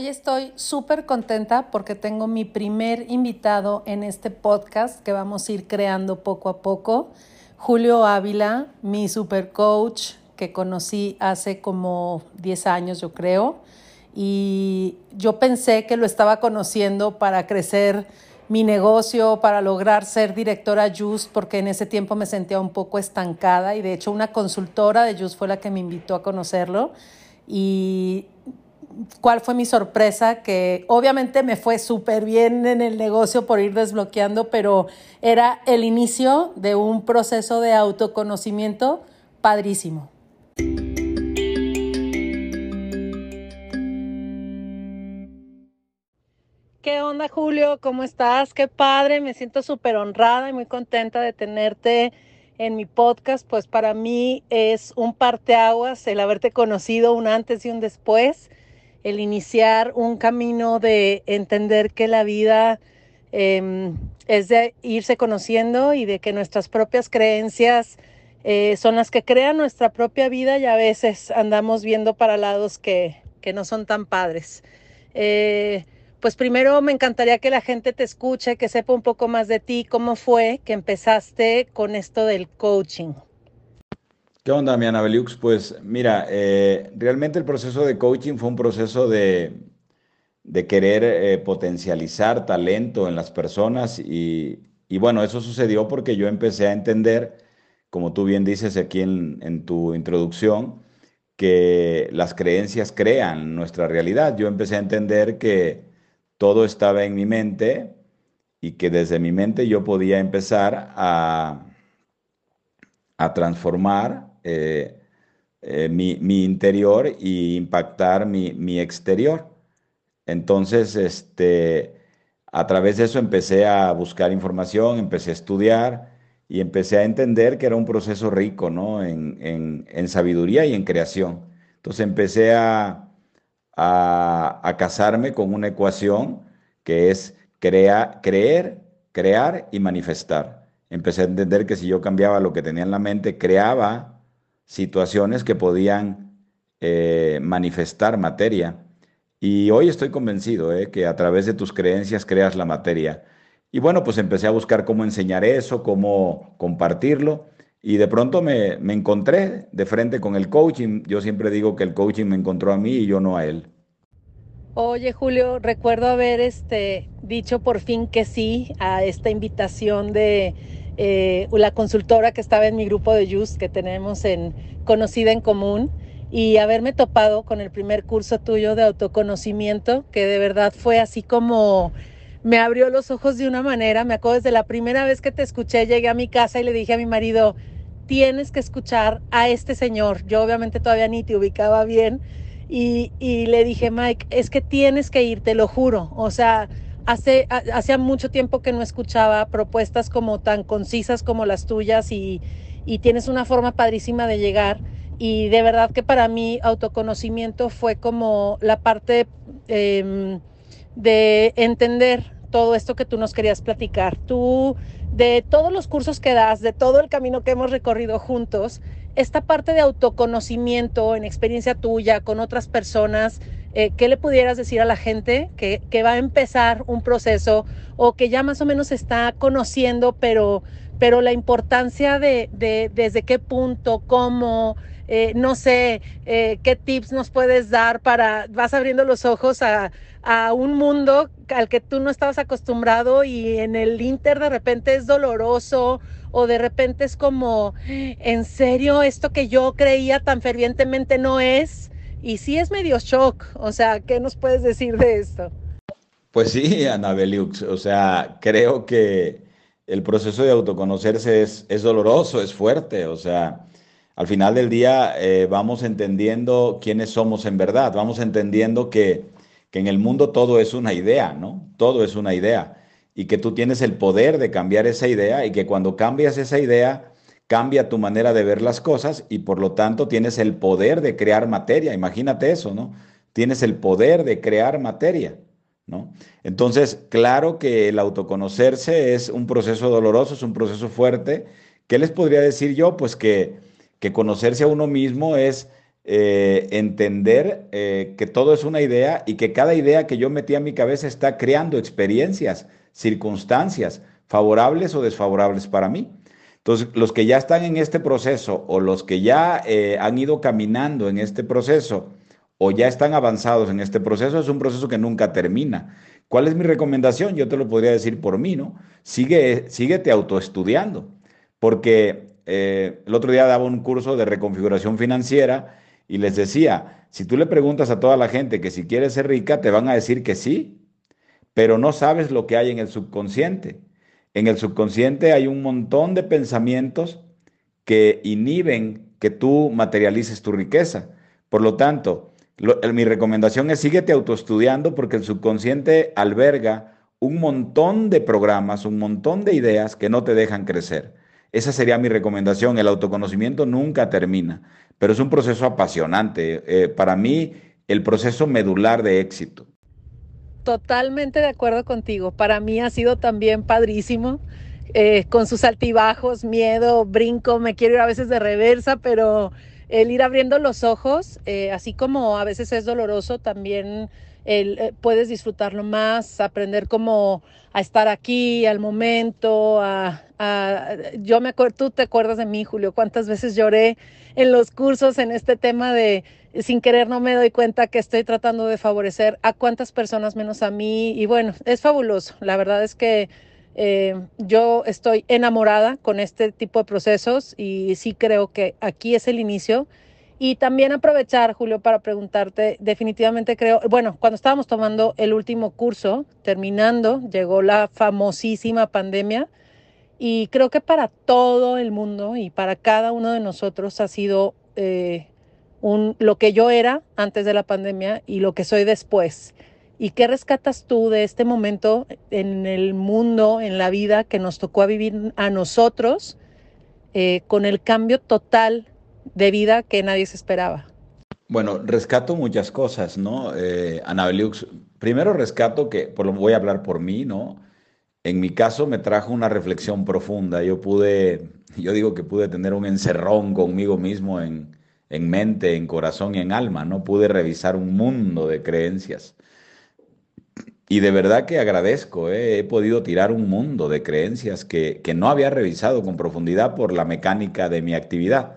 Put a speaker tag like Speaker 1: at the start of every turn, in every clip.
Speaker 1: Hoy estoy súper contenta porque tengo mi primer invitado en este podcast que vamos a ir creando poco a poco. Julio Ávila, mi super coach que conocí hace como 10 años, yo creo. Y yo pensé que lo estaba conociendo para crecer mi negocio, para lograr ser directora Just, porque en ese tiempo me sentía un poco estancada y de hecho una consultora de Just fue la que me invitó a conocerlo. Y cuál fue mi sorpresa, que obviamente me fue súper bien en el negocio por ir desbloqueando, pero era el inicio de un proceso de autoconocimiento padrísimo. ¿Qué onda, Julio? ¿Cómo estás? Qué padre, me siento súper honrada y muy contenta de tenerte en mi podcast, pues para mí es un parteaguas el haberte conocido un antes y un después el iniciar un camino de entender que la vida em, es de irse conociendo y de que nuestras propias creencias eh, son las que crean nuestra propia vida y a veces andamos viendo para lados que, que no son tan padres. Eh, pues primero me encantaría que la gente te escuche, que sepa un poco más de ti, cómo fue que empezaste con esto del coaching.
Speaker 2: ¿Qué onda, mi Ana Beliux? Pues mira, eh, realmente el proceso de coaching fue un proceso de, querer eh, potencializar talento en las personas y, bueno, eso sucedió porque yo empecé a entender, como tú bien dices aquí en, tu introducción, que las creencias crean nuestra realidad. Yo empecé a entender que todo estaba en mi mente y que desde mi mente yo podía empezar a, a transformar eh, eh, mi, interior y impactar mi, exterior. Entonces, este, a través de eso empecé a buscar información, empecé a estudiar y empecé a entender que era un proceso rico, ¿no? En, sabiduría y en creación. Entonces empecé a, a, casarme con una ecuación que es crea, creer, crear y manifestar. Empecé a entender que si yo cambiaba lo que tenía en la mente, creaba situaciones que podían eh, manifestar materia. Y hoy estoy convencido eh, que a través de tus creencias creas la materia. Y bueno, pues empecé a buscar cómo enseñar eso, cómo compartirlo. Y de pronto me, me encontré de frente con el coaching. Yo siempre digo que el coaching me encontró a mí y yo no a él.
Speaker 1: Oye, Julio, recuerdo haber este, dicho por fin que sí a esta invitación de eh, la consultora que estaba en mi grupo de Just que tenemos en Conocida en Común y haberme topado con el primer curso tuyo de autoconocimiento, que de verdad fue así como me abrió los ojos de una manera. Me acuerdo desde la primera vez que te escuché, llegué a mi casa y le dije a mi marido, tienes que escuchar a este señor. Yo obviamente todavía ni te ubicaba bien. Y, y le dije, Mike, es que tienes que ir, te lo juro. O sea, Hace, hacía mucho tiempo que no escuchaba propuestas como tan concisas como las tuyas y, tienes una forma padrísima de llegar. Y de verdad que para mí autoconocimiento fue como la parte em, de entender todo esto que tú nos querías platicar. Tú, de todos los cursos que das, de todo el camino que hemos recorrido juntos, esta parte de autoconocimiento en experiencia tuya, con otras personas, eh, ¿qué le pudieras decir a la gente que, va a empezar un proceso o que ya más o menos está conociendo, pero, la importancia de, desde qué punto, cómo, eh, no sé, eh, qué tips nos puedes dar para, vas abriendo los ojos a, a un mundo al que tú no estabas acostumbrado y en el Inter de repente es doloroso o de repente es como, en serio, esto que yo creía tan fervientemente no es. Y sí es medio shock, o sea, ¿qué nos puedes decir de esto?
Speaker 2: Pues sí, Ana Beliux, o sea, creo que el proceso de autoconocerse es, doloroso, es fuerte, o sea, al final del día eh, vamos entendiendo quiénes somos en verdad, vamos entendiendo que, que en el mundo todo es una idea, ¿no? Todo es una idea y que tú tienes el poder de cambiar esa idea y que cuando cambias esa idea cambia tu manera de ver las cosas y por lo tanto tienes el poder de crear materia. Imagínate eso, ¿no? Tienes el poder de crear materia, ¿no? Entonces, claro que el autoconocerse es un proceso doloroso, es un proceso fuerte. ¿Qué les podría decir yo? Pues que, que conocerse a uno mismo es eh, entender eh, que todo es una idea y que cada idea que yo metí a mi cabeza está creando experiencias, circunstancias, favorables o desfavorables para mí. Entonces, los que ya están en este proceso o los que ya eh, han ido caminando en este proceso o ya están avanzados en este proceso, es un proceso que nunca termina. ¿Cuál es mi recomendación? Yo te lo podría decir por mí, ¿no? Sigue, síguete autoestudiando, porque eh, el otro día daba un curso de reconfiguración financiera y les decía, si tú le preguntas a toda la gente que si quiere ser rica, te van a decir que sí, pero no sabes lo que hay en el subconsciente. En el subconsciente hay un montón de pensamientos que inhiben que tú materialices tu riqueza. Por lo tanto, mi recomendación es síguete autoestudiando porque el subconsciente alberga un montón de programas, un montón de ideas que no te dejan crecer. Esa sería mi recomendación. El autoconocimiento nunca termina, pero es un proceso apasionante. Eh, para mí, el proceso medular de éxito.
Speaker 1: Totalmente de acuerdo contigo. Para mí ha sido también padrísimo, eh, con sus altibajos, miedo, brinco, me quiero ir a veces de reversa, pero el ir abriendo los ojos, eh, así como a veces es doloroso, también el, eh, puedes disfrutarlo más, aprender cómo a estar aquí, al momento, a, yo me acuerdo, tú te acuerdas de mí, Julio, cuántas veces lloré en los cursos en este tema de sin querer no me doy cuenta que estoy tratando de favorecer a cuántas personas menos a mí. Y bueno, es fabuloso. La verdad es que eh, yo estoy enamorada con este tipo de procesos y sí creo que aquí es el inicio. Y también aprovechar, Julio, para preguntarte, definitivamente creo, bueno, cuando estábamos tomando el último curso, terminando, llegó la famosísima pandemia y creo que para todo el mundo y para cada uno de nosotros ha sido eh, un, lo que yo era antes de la pandemia y lo que soy después. ¿Y qué rescatas tú de este momento en el mundo, en la vida que nos tocó vivir a nosotros eh, con el cambio total de vida que nadie se esperaba?
Speaker 2: Bueno, rescato muchas cosas, ¿no? Eh, Anabeliux, primero rescato que, por lo voy a hablar por mí, ¿no? En mi caso me trajo una reflexión profunda. Yo pude, yo digo que pude tener un encerrón conmigo mismo en, en mente, en corazón y en alma. No pude revisar un mundo de creencias. Y de verdad que agradezco, ¿eh? he podido tirar un mundo de creencias que, no había revisado con profundidad por la mecánica de mi actividad.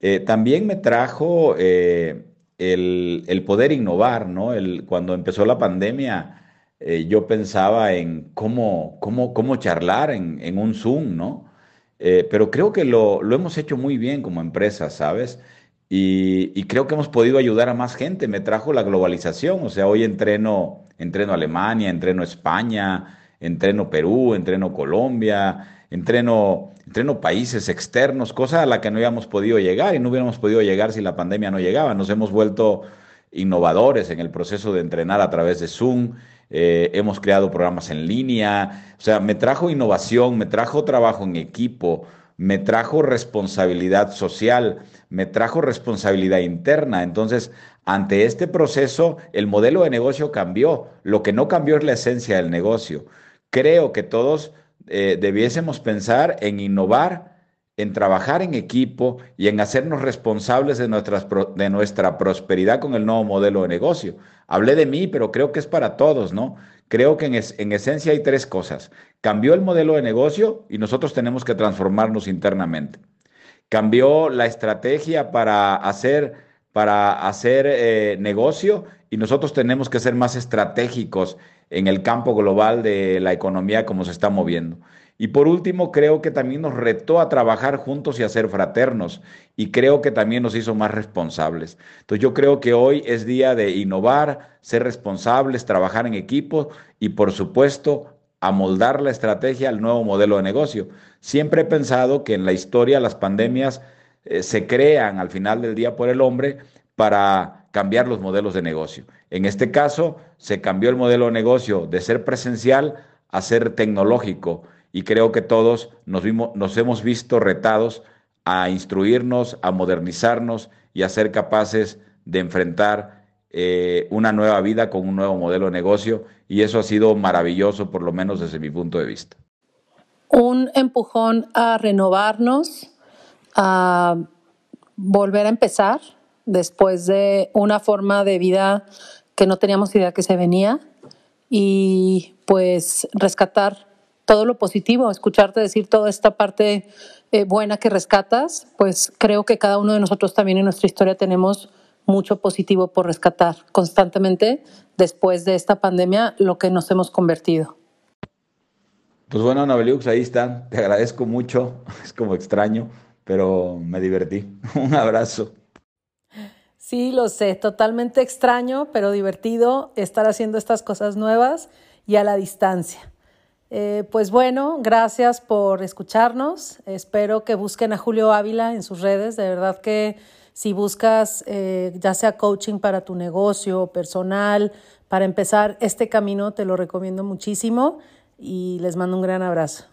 Speaker 2: Eh, también me trajo eh, el, poder innovar, ¿no? El, cuando empezó la pandemia, yo pensaba en cómo, cómo, cómo charlar en, un Zoom, ¿no? pero creo que lo, lo, hemos hecho muy bien como empresa, ¿sabes? Y, creo que hemos podido ayudar a más gente. Me trajo la globalización. O sea, hoy entreno, entreno Alemania, entreno España, entreno Perú, entreno Colombia, entreno, entreno países externos, cosa a la que no habíamos podido llegar y no hubiéramos podido llegar si la pandemia no llegaba. Nos hemos vuelto innovadores en el proceso de entrenar a través de Zoom. Eh, hemos creado programas en línea. O sea, me trajo innovación, me trajo trabajo en equipo me trajo responsabilidad social, me trajo responsabilidad interna. Entonces, ante este proceso, el modelo de negocio cambió. Lo que no cambió es la esencia del negocio. Creo que todos eh, debiésemos pensar en innovar, en trabajar en equipo y en hacernos responsables de, de nuestra prosperidad con el nuevo modelo de negocio. Hablé de mí, pero creo que es para todos, ¿no? Creo que en, esencia hay tres cosas. Cambió el modelo de negocio y nosotros tenemos que transformarnos internamente. Cambió la estrategia para hacer, para hacer eh, negocio y nosotros tenemos que ser más estratégicos en el campo global de la economía como se está moviendo. Y por último, creo que también nos retó a trabajar juntos y a ser fraternos. Y creo que también nos hizo más responsables. Entonces yo creo que hoy es día de innovar, ser responsables, trabajar en equipo y por supuesto amoldar la estrategia al nuevo modelo de negocio. Siempre he pensado que en la historia las pandemias eh, se crean al final del día por el hombre para cambiar los modelos de negocio. En este caso, se cambió el modelo de negocio de ser presencial a ser tecnológico y creo que todos nos, vimos, nos hemos visto retados a instruirnos, a modernizarnos y a ser capaces de enfrentar eh, una nueva vida con un nuevo modelo de negocio y eso ha sido maravilloso, por lo menos desde mi punto de vista.
Speaker 1: Un empujón a renovarnos, a volver a empezar, después de una forma de vida que no teníamos idea que se venía y pues rescatar todo lo positivo, escucharte decir toda esta parte eh, buena que rescatas, pues creo que cada uno de nosotros también en nuestra historia tenemos mucho positivo por rescatar constantemente después de esta pandemia lo que nos hemos convertido.
Speaker 2: Pues bueno, Anabeliux, ahí está. Te agradezco mucho. Es como extraño, pero me divertí. Un abrazo.
Speaker 1: Sí, lo sé, totalmente extraño, pero divertido estar haciendo estas cosas nuevas y a la distancia. Eh, pues bueno, gracias por escucharnos. Espero que busquen a Julio Ávila en sus redes. De verdad que si buscas eh, ya sea coaching para tu negocio personal, para empezar este camino, te lo recomiendo muchísimo y les mando un gran abrazo.